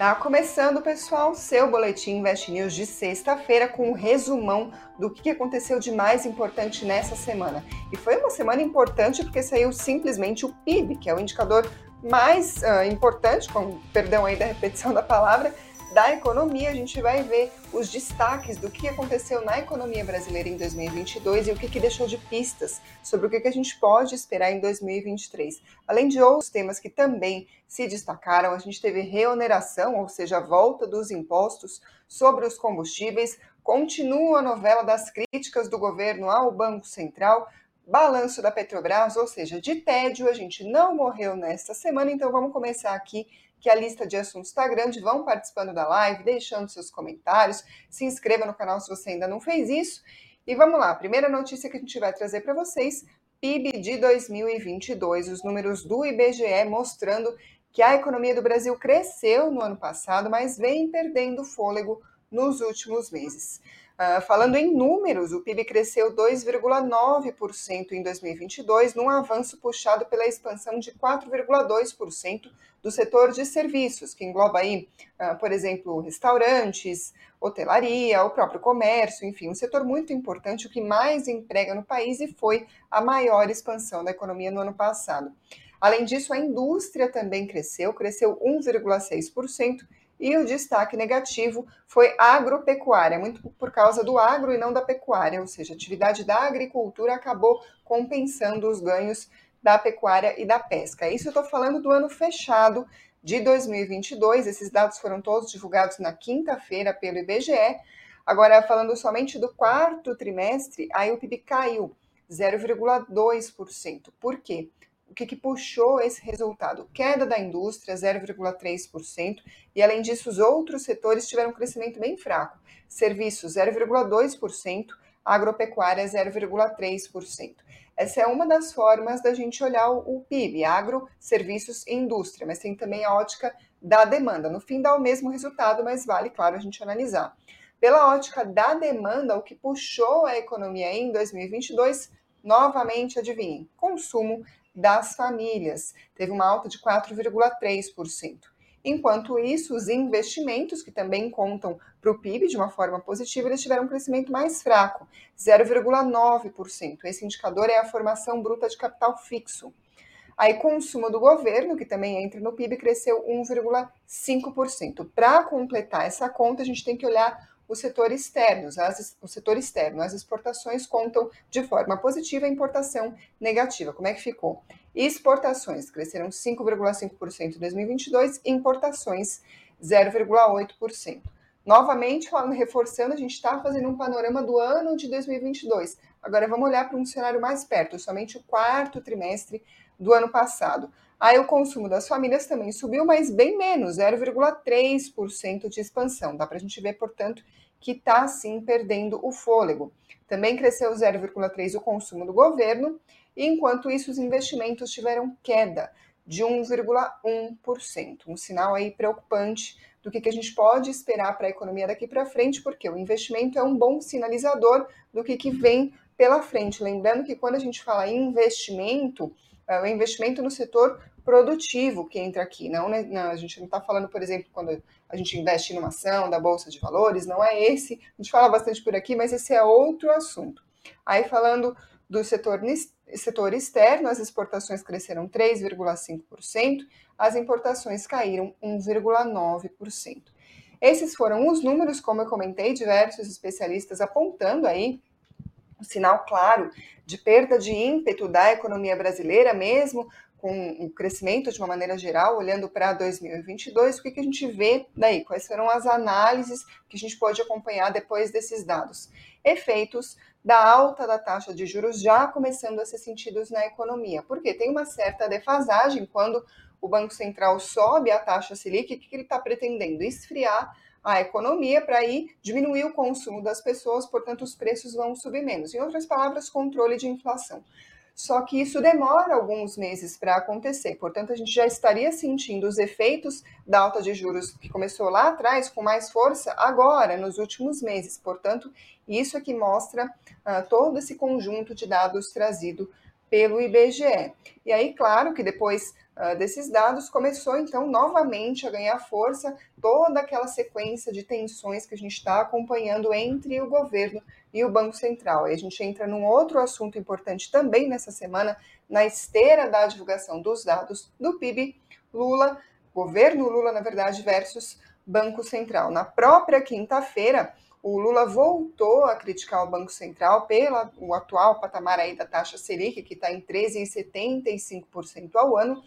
Tá começando, pessoal, seu boletim Invest News de sexta-feira com um resumão do que aconteceu de mais importante nessa semana. E foi uma semana importante porque saiu simplesmente o PIB, que é o indicador mais uh, importante, com perdão aí da repetição da palavra, da economia, a gente vai ver os destaques do que aconteceu na economia brasileira em 2022 e o que, que deixou de pistas sobre o que, que a gente pode esperar em 2023. Além de outros temas que também se destacaram, a gente teve reoneração, ou seja, a volta dos impostos sobre os combustíveis, continua a novela das críticas do governo ao Banco Central, balanço da Petrobras, ou seja, de tédio, a gente não morreu nesta semana, então vamos começar aqui que a lista de assuntos está grande. Vão participando da live, deixando seus comentários, se inscreva no canal se você ainda não fez isso. E vamos lá, primeira notícia que a gente vai trazer para vocês: PIB de 2022, os números do IBGE mostrando que a economia do Brasil cresceu no ano passado, mas vem perdendo fôlego nos últimos meses. Uh, falando em números, o PIB cresceu 2,9% em 2022, num avanço puxado pela expansão de 4,2% do setor de serviços, que engloba aí, uh, por exemplo, restaurantes, hotelaria, o próprio comércio, enfim, um setor muito importante, o que mais emprega no país e foi a maior expansão da economia no ano passado. Além disso, a indústria também cresceu, cresceu 1,6%, e o destaque negativo foi agropecuária, muito por causa do agro e não da pecuária, ou seja, a atividade da agricultura acabou compensando os ganhos da pecuária e da pesca. Isso eu estou falando do ano fechado de 2022, esses dados foram todos divulgados na quinta-feira pelo IBGE. Agora, falando somente do quarto trimestre, a PIB caiu 0,2%. Por quê? O que, que puxou esse resultado? Queda da indústria, 0,3%, e além disso, os outros setores tiveram um crescimento bem fraco. Serviços, 0,2%, agropecuária, 0,3%. Essa é uma das formas da gente olhar o PIB, agro, serviços e indústria, mas tem também a ótica da demanda. No fim dá o mesmo resultado, mas vale, claro, a gente analisar. Pela ótica da demanda, o que puxou a economia em 2022, novamente, adivinhem, consumo das famílias, teve uma alta de 4,3%. Enquanto isso, os investimentos, que também contam para o PIB de uma forma positiva, eles tiveram um crescimento mais fraco, 0,9%. Esse indicador é a formação bruta de capital fixo. Aí, consumo do governo, que também entra no PIB, cresceu 1,5%. Para completar essa conta, a gente tem que olhar o setor externo, as, o setor externo, as exportações contam de forma positiva, a importação negativa. Como é que ficou? Exportações cresceram 5,5% em 2022, importações 0,8%. Novamente, falando, reforçando, a gente está fazendo um panorama do ano de 2022. Agora vamos olhar para um cenário mais perto, somente o quarto trimestre do ano passado. Aí o consumo das famílias também subiu, mas bem menos, 0,3% de expansão. Dá para a gente ver, portanto, que está sim perdendo o fôlego. Também cresceu 0,3% o consumo do governo, e enquanto isso, os investimentos tiveram queda de 1,1%. Um sinal aí preocupante do que, que a gente pode esperar para a economia daqui para frente, porque o investimento é um bom sinalizador do que, que vem pela frente. Lembrando que quando a gente fala em investimento, é o investimento no setor produtivo que entra aqui. Não, né? não a gente não está falando, por exemplo, quando a gente investe em uma ação da Bolsa de Valores, não é esse. A gente fala bastante por aqui, mas esse é outro assunto. Aí falando do setor, setor externo, as exportações cresceram 3,5%, as importações caíram 1,9%. Esses foram os números, como eu comentei, diversos especialistas apontando aí um sinal claro de perda de ímpeto da economia brasileira, mesmo com o crescimento de uma maneira geral, olhando para 2022, o que, que a gente vê daí? Quais foram as análises que a gente pode acompanhar depois desses dados? Efeitos da alta da taxa de juros já começando a ser sentidos na economia, porque tem uma certa defasagem quando o Banco Central sobe a taxa Selic, o que ele está pretendendo? Esfriar a economia para aí diminuir o consumo das pessoas, portanto, os preços vão subir menos. Em outras palavras, controle de inflação. Só que isso demora alguns meses para acontecer, portanto, a gente já estaria sentindo os efeitos da alta de juros que começou lá atrás com mais força agora, nos últimos meses. Portanto, isso é que mostra uh, todo esse conjunto de dados trazido pelo IBGE. E aí, claro que depois uh, desses dados começou então novamente a ganhar força toda aquela sequência de tensões que a gente está acompanhando entre o governo e o Banco Central. E a gente entra num outro assunto importante também nessa semana, na esteira da divulgação dos dados do PIB Lula, governo Lula, na verdade, versus Banco Central. Na própria quinta-feira, o Lula voltou a criticar o Banco Central pelo atual patamar aí da taxa Selic, que está em 13,75% ao ano.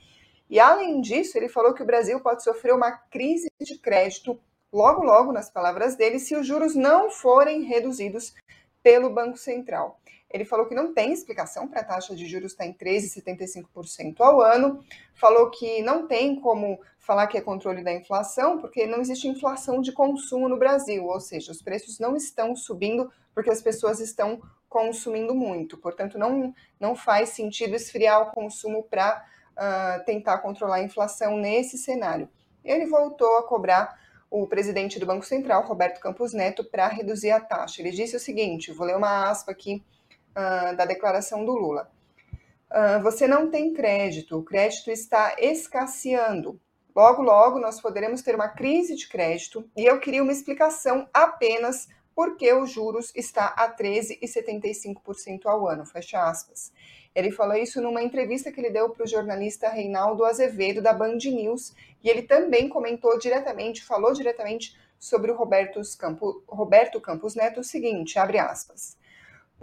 E, além disso, ele falou que o Brasil pode sofrer uma crise de crédito logo, logo, nas palavras dele, se os juros não forem reduzidos pelo Banco Central. Ele falou que não tem explicação para a taxa de juros estar em 13,75% ao ano, falou que não tem como falar que é controle da inflação, porque não existe inflação de consumo no Brasil, ou seja, os preços não estão subindo porque as pessoas estão consumindo muito. Portanto, não, não faz sentido esfriar o consumo para uh, tentar controlar a inflação nesse cenário. Ele voltou a cobrar o presidente do Banco Central, Roberto Campos Neto, para reduzir a taxa. Ele disse o seguinte: vou ler uma aspa aqui uh, da declaração do Lula. Uh, você não tem crédito, o crédito está escasseando. Logo, logo nós poderemos ter uma crise de crédito e eu queria uma explicação apenas porque os juros está a 13,75% ao ano, fecha aspas. Ele falou isso numa entrevista que ele deu para o jornalista Reinaldo Azevedo, da Band News, e ele também comentou diretamente, falou diretamente sobre o Roberto Campos, Roberto Campos Neto o seguinte, abre aspas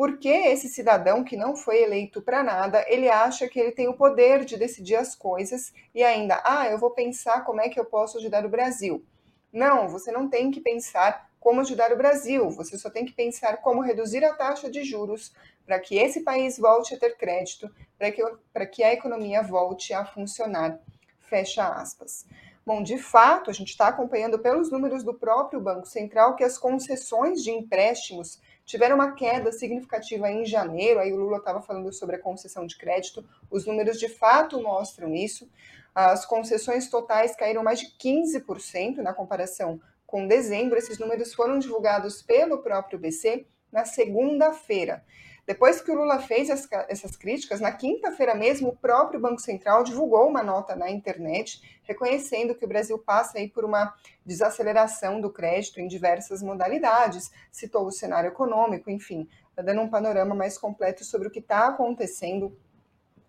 porque esse cidadão que não foi eleito para nada, ele acha que ele tem o poder de decidir as coisas e ainda, ah, eu vou pensar como é que eu posso ajudar o Brasil. Não, você não tem que pensar como ajudar o Brasil, você só tem que pensar como reduzir a taxa de juros para que esse país volte a ter crédito, para que, que a economia volte a funcionar. Fecha aspas. Bom, de fato, a gente está acompanhando pelos números do próprio Banco Central que as concessões de empréstimos tiveram uma queda significativa em janeiro. Aí o Lula estava falando sobre a concessão de crédito. Os números de fato mostram isso. As concessões totais caíram mais de 15% na comparação com dezembro. Esses números foram divulgados pelo próprio BC na segunda-feira. Depois que o Lula fez essas críticas, na quinta-feira mesmo, o próprio Banco Central divulgou uma nota na internet reconhecendo que o Brasil passa aí por uma desaceleração do crédito em diversas modalidades, citou o cenário econômico, enfim, tá dando um panorama mais completo sobre o que está acontecendo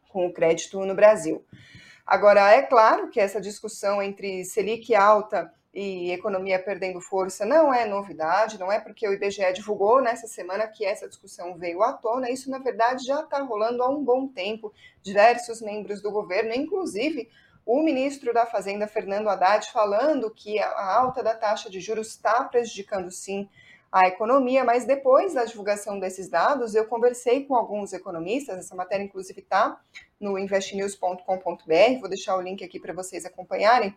com o crédito no Brasil. Agora, é claro que essa discussão entre Selic alta e economia perdendo força não é novidade, não é porque o IBGE divulgou nessa semana que essa discussão veio à tona, isso na verdade já está rolando há um bom tempo. Diversos membros do governo, inclusive o ministro da Fazenda, Fernando Haddad, falando que a alta da taxa de juros está prejudicando sim a economia, mas depois da divulgação desses dados, eu conversei com alguns economistas, essa matéria inclusive está no investnews.com.br, vou deixar o link aqui para vocês acompanharem,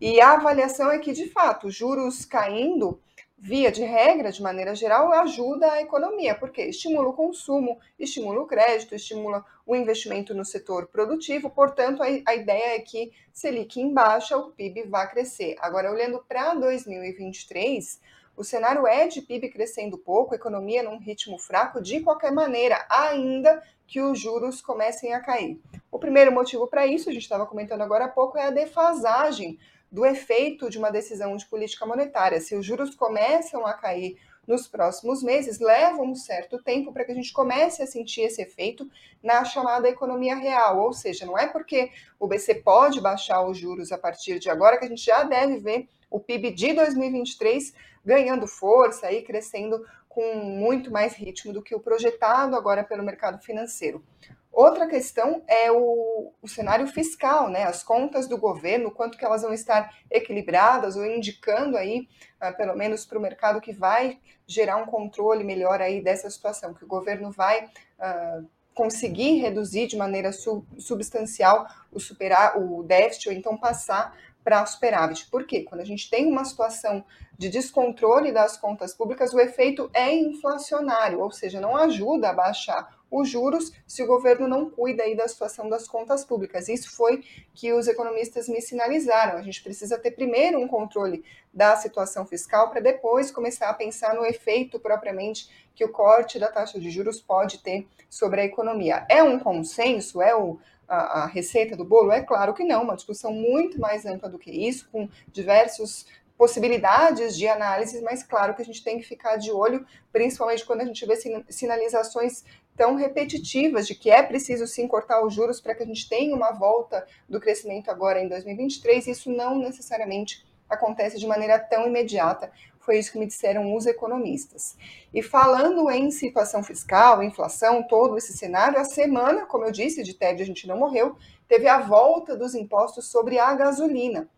e a avaliação é que, de fato, juros caindo, via de regra, de maneira geral, ajuda a economia, porque estimula o consumo, estimula o crédito, estimula o investimento no setor produtivo, portanto, a, a ideia é que Selic em baixa, o PIB vai crescer. Agora, olhando para 2023, o cenário é de PIB crescendo pouco, economia num ritmo fraco, de qualquer maneira, ainda que os juros comecem a cair. O primeiro motivo para isso, a gente estava comentando agora há pouco, é a defasagem do efeito de uma decisão de política monetária. Se os juros começam a cair nos próximos meses, leva um certo tempo para que a gente comece a sentir esse efeito na chamada economia real. Ou seja, não é porque o BC pode baixar os juros a partir de agora que a gente já deve ver o PIB de 2023 ganhando força e crescendo com muito mais ritmo do que o projetado agora pelo mercado financeiro. Outra questão é o, o, cenário fiscal, né? As contas do governo, quanto que elas vão estar equilibradas ou indicando aí, uh, pelo menos para o mercado, que vai gerar um controle melhor aí dessa situação, que o governo vai uh, conseguir reduzir de maneira sub, substancial o superar o déficit ou então passar para superávit. Por quê? Quando a gente tem uma situação de descontrole das contas públicas, o efeito é inflacionário, ou seja, não ajuda a baixar os juros se o governo não cuida aí da situação das contas públicas. Isso foi que os economistas me sinalizaram. A gente precisa ter primeiro um controle da situação fiscal para depois começar a pensar no efeito propriamente que o corte da taxa de juros pode ter sobre a economia. É um consenso? É o, a, a receita do bolo? É claro que não, uma discussão muito mais ampla do que isso, com diversos possibilidades de análise, mas claro que a gente tem que ficar de olho, principalmente quando a gente vê sinalizações tão repetitivas de que é preciso sim cortar os juros para que a gente tenha uma volta do crescimento agora em 2023. Isso não necessariamente acontece de maneira tão imediata. Foi isso que me disseram os economistas. E falando em situação fiscal, inflação, todo esse cenário, a semana, como eu disse, de TED a gente não morreu, teve a volta dos impostos sobre a gasolina.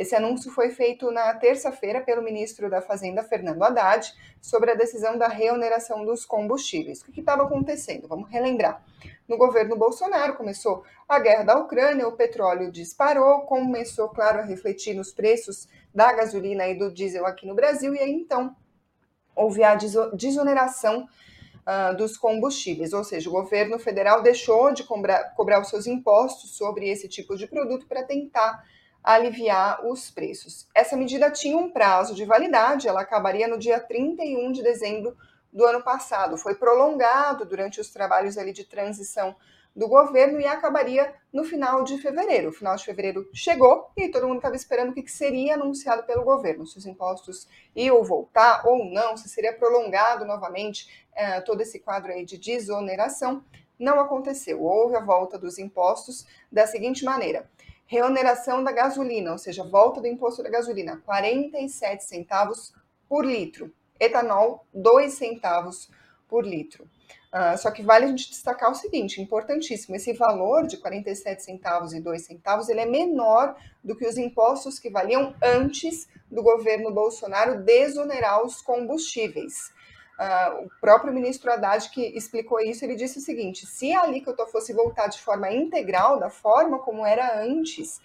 Esse anúncio foi feito na terça-feira pelo ministro da Fazenda, Fernando Haddad, sobre a decisão da reoneração dos combustíveis. O que estava acontecendo? Vamos relembrar. No governo Bolsonaro começou a guerra da Ucrânia, o petróleo disparou, começou, claro, a refletir nos preços da gasolina e do diesel aqui no Brasil, e aí então houve a desoneração uh, dos combustíveis, ou seja, o governo federal deixou de cobrar, cobrar os seus impostos sobre esse tipo de produto para tentar aliviar os preços. Essa medida tinha um prazo de validade, ela acabaria no dia 31 de dezembro do ano passado. Foi prolongado durante os trabalhos ali de transição do governo e acabaria no final de fevereiro. O final de fevereiro chegou e todo mundo estava esperando o que seria anunciado pelo governo, se os impostos iam voltar ou não, se seria prolongado novamente eh, todo esse quadro aí de desoneração. Não aconteceu. Houve a volta dos impostos da seguinte maneira: reoneração da gasolina, ou seja, volta do imposto da gasolina, 47 centavos por litro. Etanol, 2 centavos por litro. Uh, só que vale a gente destacar o seguinte, importantíssimo, esse valor de 47 centavos e 2 centavos, ele é menor do que os impostos que valiam antes do governo Bolsonaro desonerar os combustíveis. Uh, o próprio ministro Haddad que explicou isso, ele disse o seguinte: se a alíquota fosse voltar de forma integral, da forma como era antes,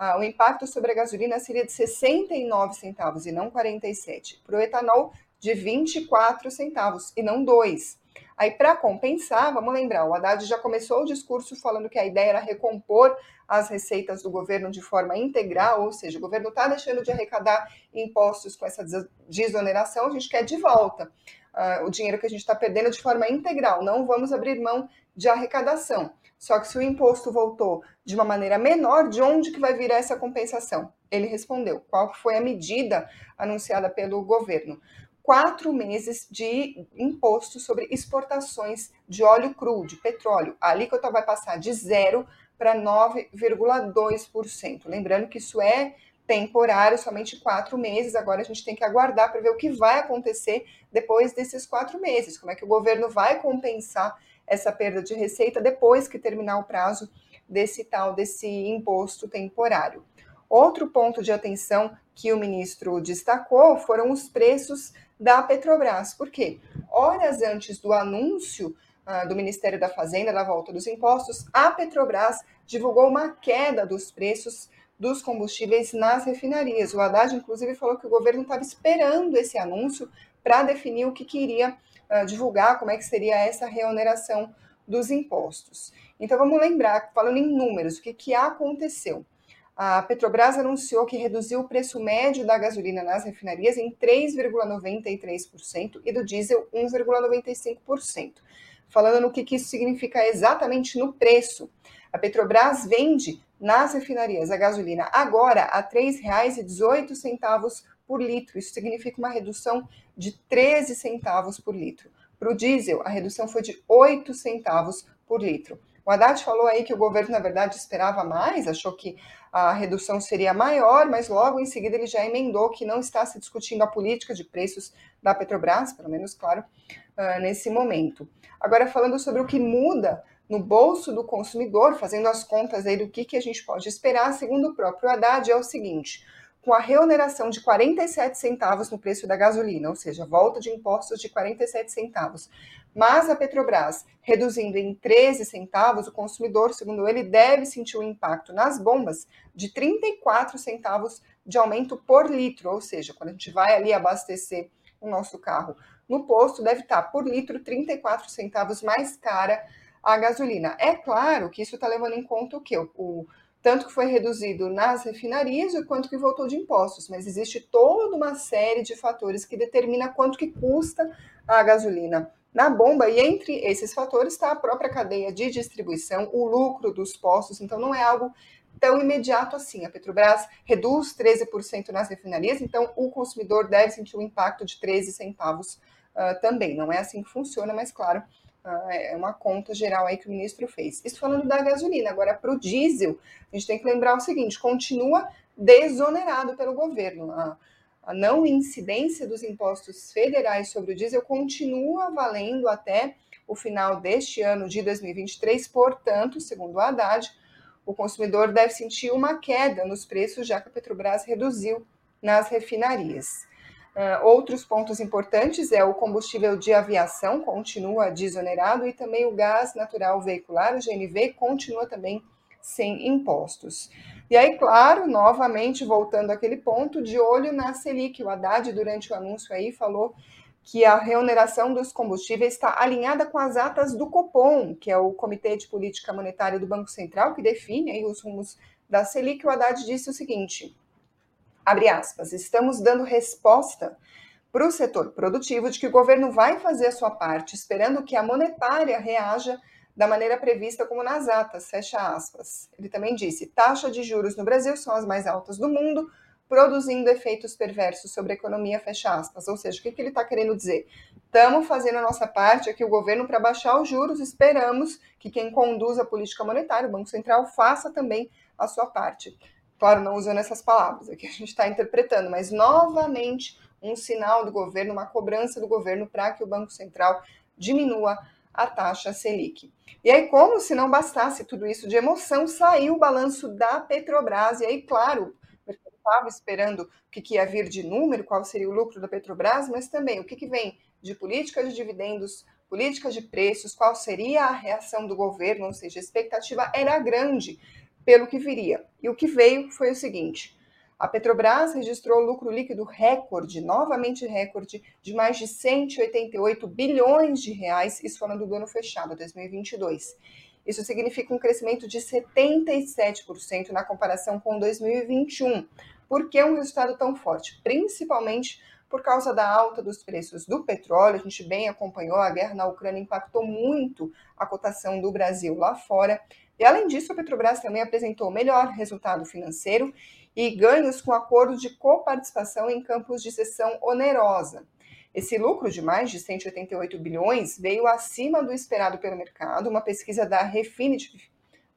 uh, o impacto sobre a gasolina seria de 69 centavos e não 47. Para o etanol, de 24 centavos e não 2. Aí, para compensar, vamos lembrar, o Haddad já começou o discurso falando que a ideia era recompor as receitas do governo de forma integral, ou seja, o governo está deixando de arrecadar impostos com essa desoneração, a gente quer de volta uh, o dinheiro que a gente está perdendo de forma integral. Não vamos abrir mão de arrecadação. Só que se o imposto voltou de uma maneira menor, de onde que vai vir essa compensação? Ele respondeu. Qual foi a medida anunciada pelo governo? Quatro meses de imposto sobre exportações de óleo cru, de petróleo. A alíquota vai passar de zero para 9,2%. Lembrando que isso é temporário, somente quatro meses. Agora a gente tem que aguardar para ver o que vai acontecer depois desses quatro meses. Como é que o governo vai compensar essa perda de receita depois que terminar o prazo desse tal desse imposto temporário. Outro ponto de atenção que o ministro destacou foram os preços da Petrobras. Por quê? Horas antes do anúncio uh, do Ministério da Fazenda da volta dos impostos, a Petrobras divulgou uma queda dos preços dos combustíveis nas refinarias. O Haddad, inclusive, falou que o governo estava esperando esse anúncio para definir o que queria uh, divulgar, como é que seria essa reoneração dos impostos. Então, vamos lembrar, falando em números, o que, que aconteceu? A Petrobras anunciou que reduziu o preço médio da gasolina nas refinarias em 3,93% e do diesel 1,95%. Falando no que, que isso significa exatamente no preço. A Petrobras vende nas refinarias a gasolina agora a R$ 3,18 por litro. Isso significa uma redução de 13 centavos por litro. Para o diesel, a redução foi de 8 centavos por litro. O Haddad falou aí que o governo, na verdade, esperava mais, achou que a redução seria maior, mas logo em seguida ele já emendou que não está se discutindo a política de preços da Petrobras, pelo menos, claro, uh, nesse momento. Agora, falando sobre o que muda no bolso do consumidor, fazendo as contas aí do que, que a gente pode esperar, segundo o próprio Haddad, é o seguinte: com a reoneração de 47 centavos no preço da gasolina, ou seja, volta de impostos de 47 centavos, mas a Petrobras reduzindo em 13 centavos, o consumidor, segundo ele, deve sentir o um impacto nas bombas de 34 centavos de aumento por litro, ou seja, quando a gente vai ali abastecer o nosso carro no posto, deve estar por litro 34 centavos mais cara a gasolina. É claro que isso está levando em conta o quê? O, tanto que foi reduzido nas refinarias e quanto que voltou de impostos, mas existe toda uma série de fatores que determina quanto que custa a gasolina na bomba, e entre esses fatores está a própria cadeia de distribuição, o lucro dos postos, então não é algo tão imediato assim. A Petrobras reduz 13% nas refinarias, então o consumidor deve sentir o impacto de 13 centavos uh, também. Não é assim que funciona, mas claro, é uma conta geral aí que o ministro fez. Isso falando da gasolina. Agora, para o diesel, a gente tem que lembrar o seguinte: continua desonerado pelo governo. A, a não incidência dos impostos federais sobre o diesel continua valendo até o final deste ano de 2023, portanto, segundo o Haddad, o consumidor deve sentir uma queda nos preços, já que a Petrobras reduziu nas refinarias. Uh, outros pontos importantes é o combustível de aviação continua desonerado e também o gás natural veicular, o GNV, continua também sem impostos. E aí, claro, novamente voltando àquele ponto, de olho na Selic, o Haddad, durante o anúncio aí, falou que a reoneração dos combustíveis está alinhada com as atas do Copom, que é o Comitê de Política Monetária do Banco Central, que define aí os rumos da Selic. O Haddad disse o seguinte: abre aspas, estamos dando resposta para o setor produtivo de que o governo vai fazer a sua parte, esperando que a monetária reaja da maneira prevista como nas atas, fecha aspas. Ele também disse: taxa de juros no Brasil são as mais altas do mundo, produzindo efeitos perversos sobre a economia, fecha aspas. Ou seja, o que, que ele está querendo dizer? Estamos fazendo a nossa parte aqui, o governo, para baixar os juros, esperamos que quem conduz a política monetária, o Banco Central, faça também a sua parte. Claro, não usando essas palavras, aqui a gente está interpretando, mas novamente um sinal do governo, uma cobrança do governo para que o Banco Central diminua a taxa Selic. E aí, como se não bastasse tudo isso de emoção, saiu o balanço da Petrobras, e aí, claro, estava esperando o que, que, ia vir de número, qual seria o lucro da Petrobras, mas também o que, que vem de política de dividendos, política de preços, qual seria a reação do governo, ou seja, a expectativa era grande pelo que viria. E o que veio foi o seguinte: a Petrobras registrou lucro líquido recorde, novamente recorde, de mais de 188 bilhões de reais, isso falando do ano fechado, 2022. Isso significa um crescimento de 77% na comparação com 2021. Por que um resultado tão forte? Principalmente por causa da alta dos preços do petróleo. A gente bem acompanhou, a guerra na Ucrânia impactou muito a cotação do Brasil lá fora. E além disso, a Petrobras também apresentou melhor resultado financeiro e ganhos com acordos de coparticipação em campos de cessão onerosa. Esse lucro de mais de 188 bilhões veio acima do esperado pelo mercado. Uma pesquisa da Refinitiv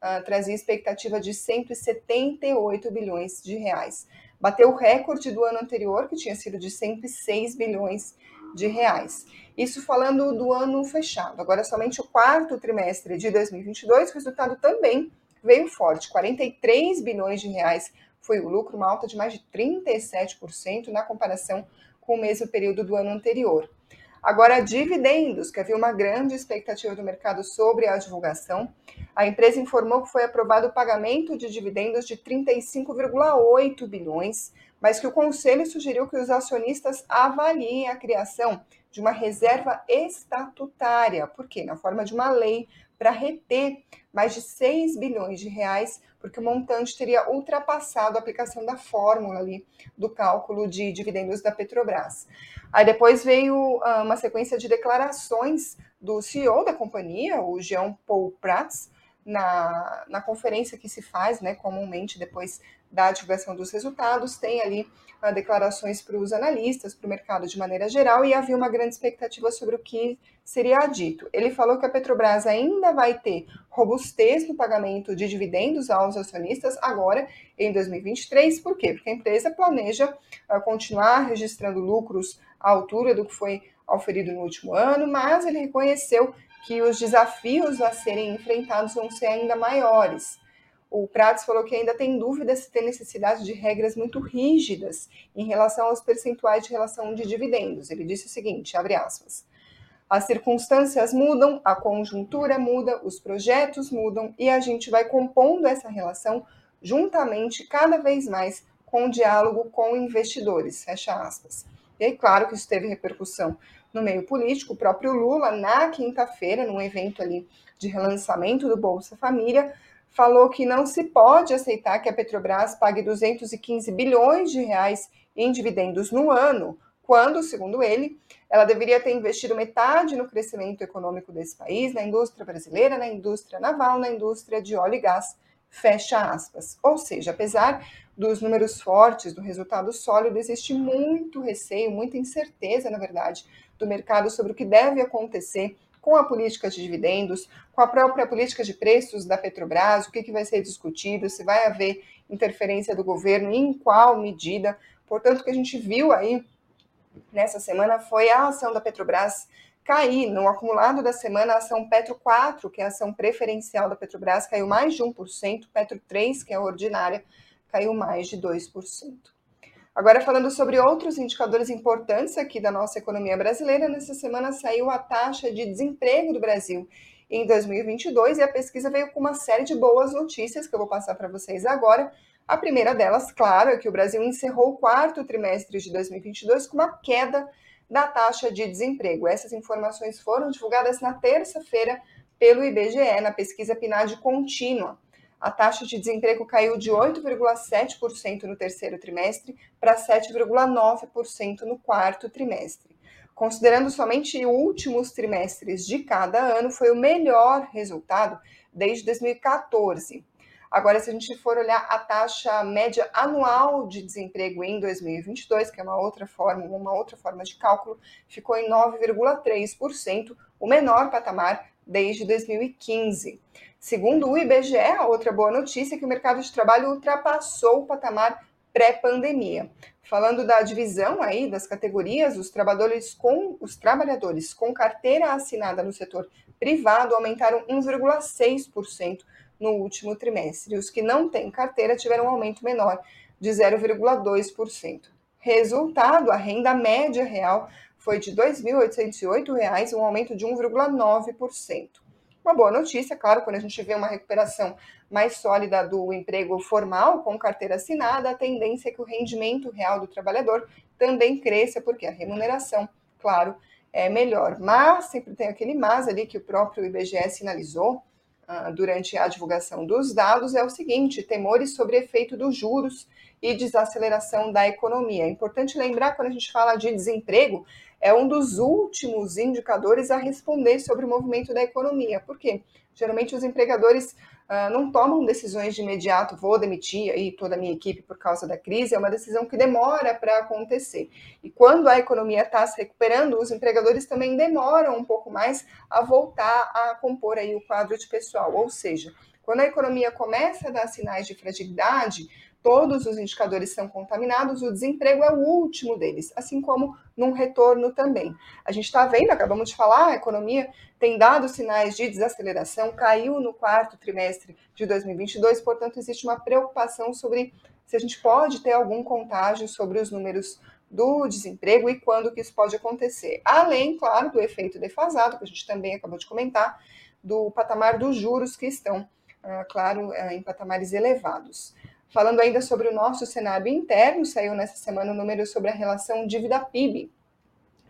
uh, trazia expectativa de 178 bilhões de reais bateu o recorde do ano anterior, que tinha sido de 106 bilhões de reais. Isso falando do ano fechado. Agora, somente o quarto trimestre de 2022, o resultado também veio forte, 43 bilhões de reais foi o lucro, uma alta de mais de 37% na comparação com o mesmo período do ano anterior. Agora, dividendos, que havia uma grande expectativa do mercado sobre a divulgação. A empresa informou que foi aprovado o pagamento de dividendos de 35,8 bilhões, mas que o conselho sugeriu que os acionistas avaliem a criação de uma reserva estatutária, porque na forma de uma lei para reter mais de 6 bilhões de reais, porque o montante teria ultrapassado a aplicação da fórmula ali do cálculo de dividendos da Petrobras. Aí depois veio uh, uma sequência de declarações do CEO da companhia, o Jean Paul Prats, na, na conferência que se faz, né, comumente depois da divulgação dos resultados, tem ali uh, declarações para os analistas, para o mercado de maneira geral, e havia uma grande expectativa sobre o que seria dito. Ele falou que a Petrobras ainda vai ter robustez no pagamento de dividendos aos acionistas agora em 2023, por quê? Porque a empresa planeja uh, continuar registrando lucros à altura do que foi auferido no último ano, mas ele reconheceu que os desafios a serem enfrentados vão ser ainda maiores. O Prates falou que ainda tem dúvida se tem necessidade de regras muito rígidas em relação aos percentuais de relação de dividendos. Ele disse o seguinte, abre aspas, as circunstâncias mudam, a conjuntura muda, os projetos mudam e a gente vai compondo essa relação juntamente cada vez mais com o diálogo com investidores, fecha aspas. E aí, claro que isso teve repercussão no meio político. O próprio Lula, na quinta-feira, num evento ali de relançamento do Bolsa Família, falou que não se pode aceitar que a Petrobras pague 215 bilhões de reais em dividendos no ano, quando, segundo ele, ela deveria ter investido metade no crescimento econômico desse país, na indústria brasileira, na indústria naval, na indústria de óleo e gás. Fecha aspas. Ou seja, apesar dos números fortes, do resultado sólido, existe muito receio, muita incerteza, na verdade, do mercado sobre o que deve acontecer com a política de dividendos, com a própria política de preços da Petrobras, o que, que vai ser discutido, se vai haver interferência do governo, em qual medida. Portanto, o que a gente viu aí nessa semana foi a ação da Petrobras cair. No acumulado da semana, a ação Petro 4, que é a ação preferencial da Petrobras, caiu mais de 1%, Petro 3, que é a ordinária, caiu mais de 2%. Agora, falando sobre outros indicadores importantes aqui da nossa economia brasileira, nessa semana saiu a taxa de desemprego do Brasil em 2022 e a pesquisa veio com uma série de boas notícias que eu vou passar para vocês agora. A primeira delas, claro, é que o Brasil encerrou o quarto trimestre de 2022 com uma queda da taxa de desemprego. Essas informações foram divulgadas na terça-feira pelo IBGE, na pesquisa PNAD contínua a taxa de desemprego caiu de 8,7% no terceiro trimestre para 7,9% no quarto trimestre. Considerando somente últimos trimestres de cada ano, foi o melhor resultado desde 2014. Agora, se a gente for olhar a taxa média anual de desemprego em 2022, que é uma outra forma, uma outra forma de cálculo, ficou em 9,3%, o menor patamar desde 2015. Segundo o IBGE, a outra boa notícia é que o mercado de trabalho ultrapassou o patamar pré-pandemia. Falando da divisão aí das categorias, os trabalhadores com os trabalhadores com carteira assinada no setor privado aumentaram 1,6% no último trimestre. Os que não têm carteira tiveram um aumento menor de 0,2%. Resultado, a renda média real foi de R$ 2.808, um aumento de 1,9%. Uma boa notícia, claro, quando a gente vê uma recuperação mais sólida do emprego formal com carteira assinada, a tendência é que o rendimento real do trabalhador também cresça, porque a remuneração, claro, é melhor. Mas sempre tem aquele mas ali que o próprio IBGE sinalizou uh, durante a divulgação dos dados, é o seguinte: temores sobre efeito dos juros e desaceleração da economia. É importante lembrar, quando a gente fala de desemprego, é um dos últimos indicadores a responder sobre o movimento da economia. Por quê? Geralmente os empregadores uh, não tomam decisões de imediato, vou demitir aí toda a minha equipe por causa da crise, é uma decisão que demora para acontecer. E quando a economia está se recuperando, os empregadores também demoram um pouco mais a voltar a compor aí o quadro de pessoal. Ou seja, quando a economia começa a dar sinais de fragilidade, todos os indicadores são contaminados, o desemprego é o último deles, assim como num retorno também. A gente está vendo, acabamos de falar, a economia tem dado sinais de desaceleração, caiu no quarto trimestre de 2022, portanto, existe uma preocupação sobre se a gente pode ter algum contágio sobre os números do desemprego e quando que isso pode acontecer. Além, claro, do efeito defasado, que a gente também acabou de comentar, do patamar dos juros que estão, ah, claro, ah, em patamares elevados. Falando ainda sobre o nosso cenário interno, saiu nessa semana o um número sobre a relação dívida-PIB.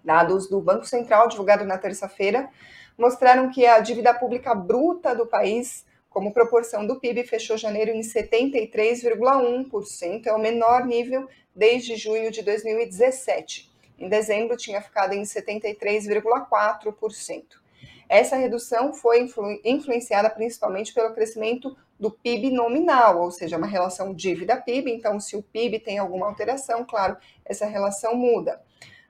Dados do Banco Central, divulgado na terça-feira, mostraram que a dívida pública bruta do país, como proporção do PIB, fechou janeiro em 73,1%, é o menor nível desde junho de 2017. Em dezembro, tinha ficado em 73,4%. Essa redução foi influ influenciada principalmente pelo crescimento do PIB nominal, ou seja, uma relação dívida-PIB. Então, se o PIB tem alguma alteração, claro, essa relação muda.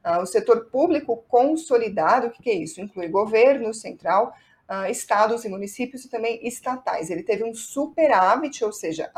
Uh, o setor público consolidado, o que, que é isso? Inclui governo central, uh, estados e municípios e também estatais. Ele teve um superávit, ou seja,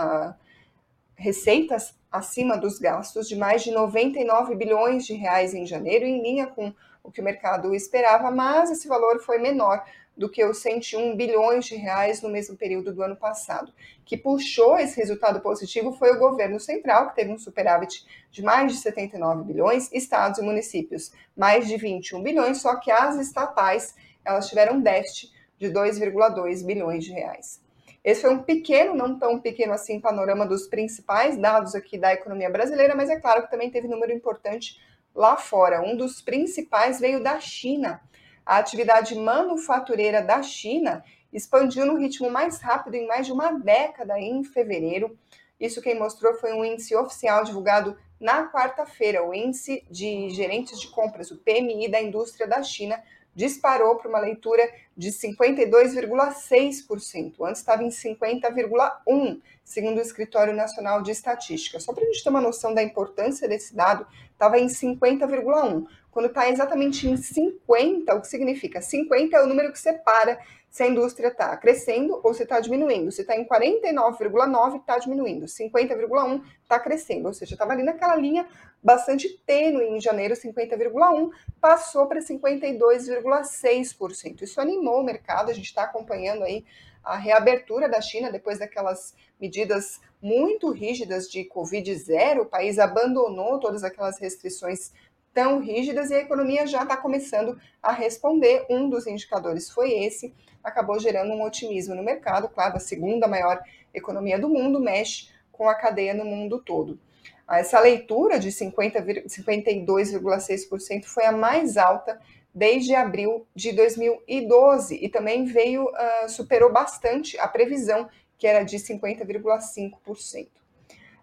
receitas acima dos gastos de mais de 99 bilhões de reais em janeiro, em linha com o que o mercado esperava, mas esse valor foi menor do que os 101 bilhões de reais no mesmo período do ano passado. Que puxou esse resultado positivo foi o governo central, que teve um superávit de mais de 79 bilhões, estados e municípios mais de 21 bilhões, só que as estatais, elas tiveram um déficit de 2,2 bilhões de reais. Esse foi um pequeno, não tão pequeno assim, panorama dos principais dados aqui da economia brasileira, mas é claro que também teve número importante lá fora. Um dos principais veio da China. A atividade manufatureira da China expandiu no ritmo mais rápido em mais de uma década em fevereiro. Isso quem mostrou foi um índice oficial divulgado na quarta-feira, o índice de gerentes de compras, o PMI da indústria da China, disparou para uma leitura de 52,6%. Antes estava em 50,1%, segundo o Escritório Nacional de Estatística. Só para a gente ter uma noção da importância desse dado, estava em 50,1%. Quando está exatamente em 50, o que significa? 50 é o número que separa se a indústria está crescendo ou se está diminuindo. Se está em 49,9, está diminuindo. 50,1 está crescendo. Ou seja, estava ali naquela linha bastante tênue em janeiro, 50,1, passou para 52,6%. Isso animou o mercado, a gente está acompanhando aí a reabertura da China depois daquelas medidas muito rígidas de Covid zero, o país abandonou todas aquelas restrições tão rígidas e a economia já está começando a responder. Um dos indicadores foi esse, acabou gerando um otimismo no mercado. Claro, a segunda maior economia do mundo mexe com a cadeia no mundo todo. Essa leitura de 52,6% foi a mais alta desde abril de 2012 e também veio uh, superou bastante a previsão que era de 50,5%.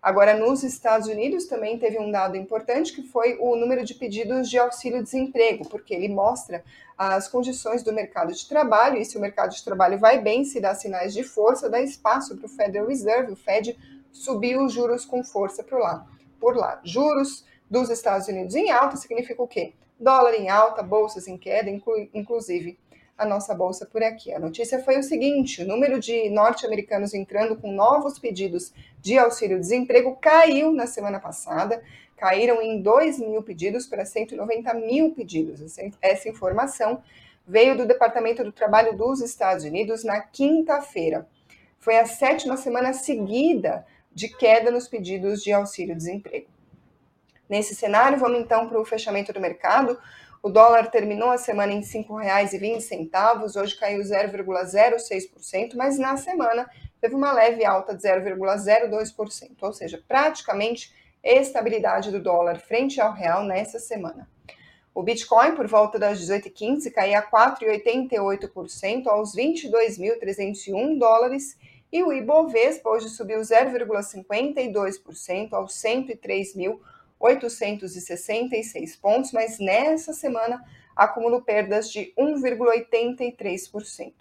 Agora, nos Estados Unidos também teve um dado importante que foi o número de pedidos de auxílio-desemprego, porque ele mostra as condições do mercado de trabalho e se o mercado de trabalho vai bem, se dá sinais de força, dá espaço para o Federal Reserve, o Fed, subir os juros com força por lá. Por lá. Juros dos Estados Unidos em alta significa o quê? Dólar em alta, bolsas em queda, inclu inclusive a nossa bolsa por aqui. A notícia foi o seguinte: o número de norte-americanos entrando com novos pedidos de auxílio-desemprego caiu na semana passada, caíram em 2 mil pedidos para 190 mil pedidos. Essa informação veio do Departamento do Trabalho dos Estados Unidos na quinta-feira. Foi a sétima semana seguida de queda nos pedidos de auxílio-desemprego. Nesse cenário, vamos então para o fechamento do mercado. O dólar terminou a semana em R$ 5,20, hoje caiu 0,06%, mas na semana teve uma leve alta de 0,02%, ou seja, praticamente estabilidade do dólar frente ao real nessa semana. O Bitcoin, por volta das 18h15, caía 4,88% aos 22.301 dólares e o Ibovespa hoje subiu 0,52% aos 103.000 866 pontos, mas nessa semana acumulo perdas de 1,83%.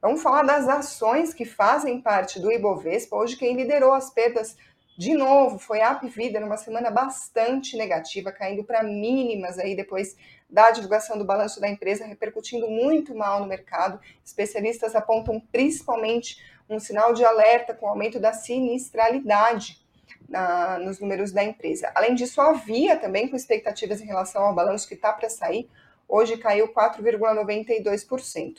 Vamos falar das ações que fazem parte do Ibovespa. Hoje quem liderou as perdas de novo foi a Apvida numa semana bastante negativa, caindo para mínimas aí depois da divulgação do balanço da empresa, repercutindo muito mal no mercado. Especialistas apontam principalmente um sinal de alerta com o aumento da sinistralidade na, nos números da empresa. Além disso, havia também com expectativas em relação ao balanço que está para sair, hoje caiu 4,92%.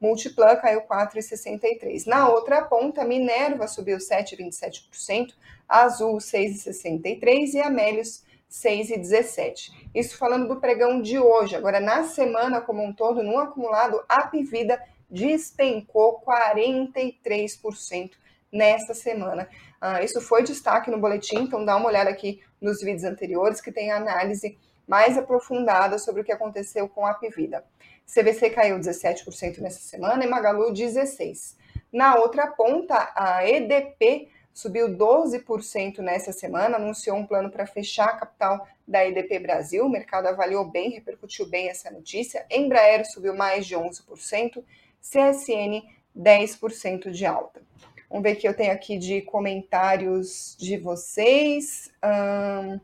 Multiplan caiu 4,63%. Na outra ponta, Minerva subiu 7,27%, Azul 6,63% e Amélios 6,17%. Isso falando do pregão de hoje. Agora, na semana como um todo, no acumulado, a Pivida despencou 43% nessa semana. Uh, isso foi destaque no boletim, então dá uma olhada aqui nos vídeos anteriores que tem análise mais aprofundada sobre o que aconteceu com a Pivida. CVC caiu 17% nessa semana e Magalu 16%. Na outra ponta, a EDP subiu 12% nessa semana, anunciou um plano para fechar a capital da EDP Brasil. O mercado avaliou bem, repercutiu bem essa notícia. Embraer subiu mais de 11%, CSN 10% de alta. Vamos ver que eu tenho aqui de comentários de vocês. Um,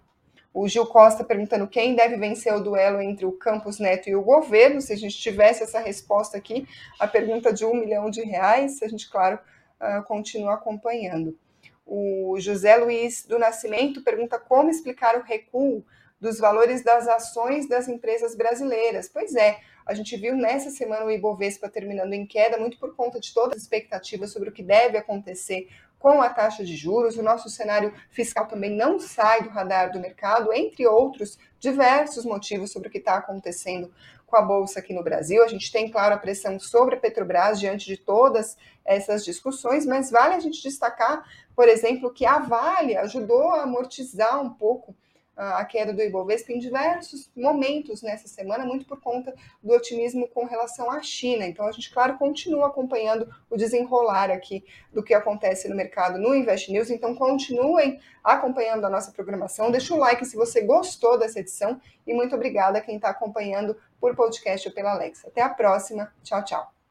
o Gil Costa perguntando quem deve vencer o duelo entre o Campos Neto e o governo. Se a gente tivesse essa resposta aqui, a pergunta de um milhão de reais, a gente, claro, uh, continua acompanhando. O José Luiz do Nascimento pergunta como explicar o recuo dos valores das ações das empresas brasileiras. Pois é, a gente viu nessa semana o Ibovespa terminando em queda, muito por conta de todas as expectativas sobre o que deve acontecer com a taxa de juros. O nosso cenário fiscal também não sai do radar do mercado, entre outros diversos motivos sobre o que está acontecendo com a bolsa aqui no Brasil. A gente tem, claro, a pressão sobre a Petrobras diante de todas essas discussões, mas vale a gente destacar, por exemplo, que a Vale ajudou a amortizar um pouco a queda do Ibovespa em diversos momentos nessa semana, muito por conta do otimismo com relação à China. Então, a gente, claro, continua acompanhando o desenrolar aqui do que acontece no mercado no Invest News. Então, continuem acompanhando a nossa programação. Deixa o like se você gostou dessa edição e muito obrigada a quem está acompanhando por podcast ou pela Alexa. Até a próxima. Tchau, tchau.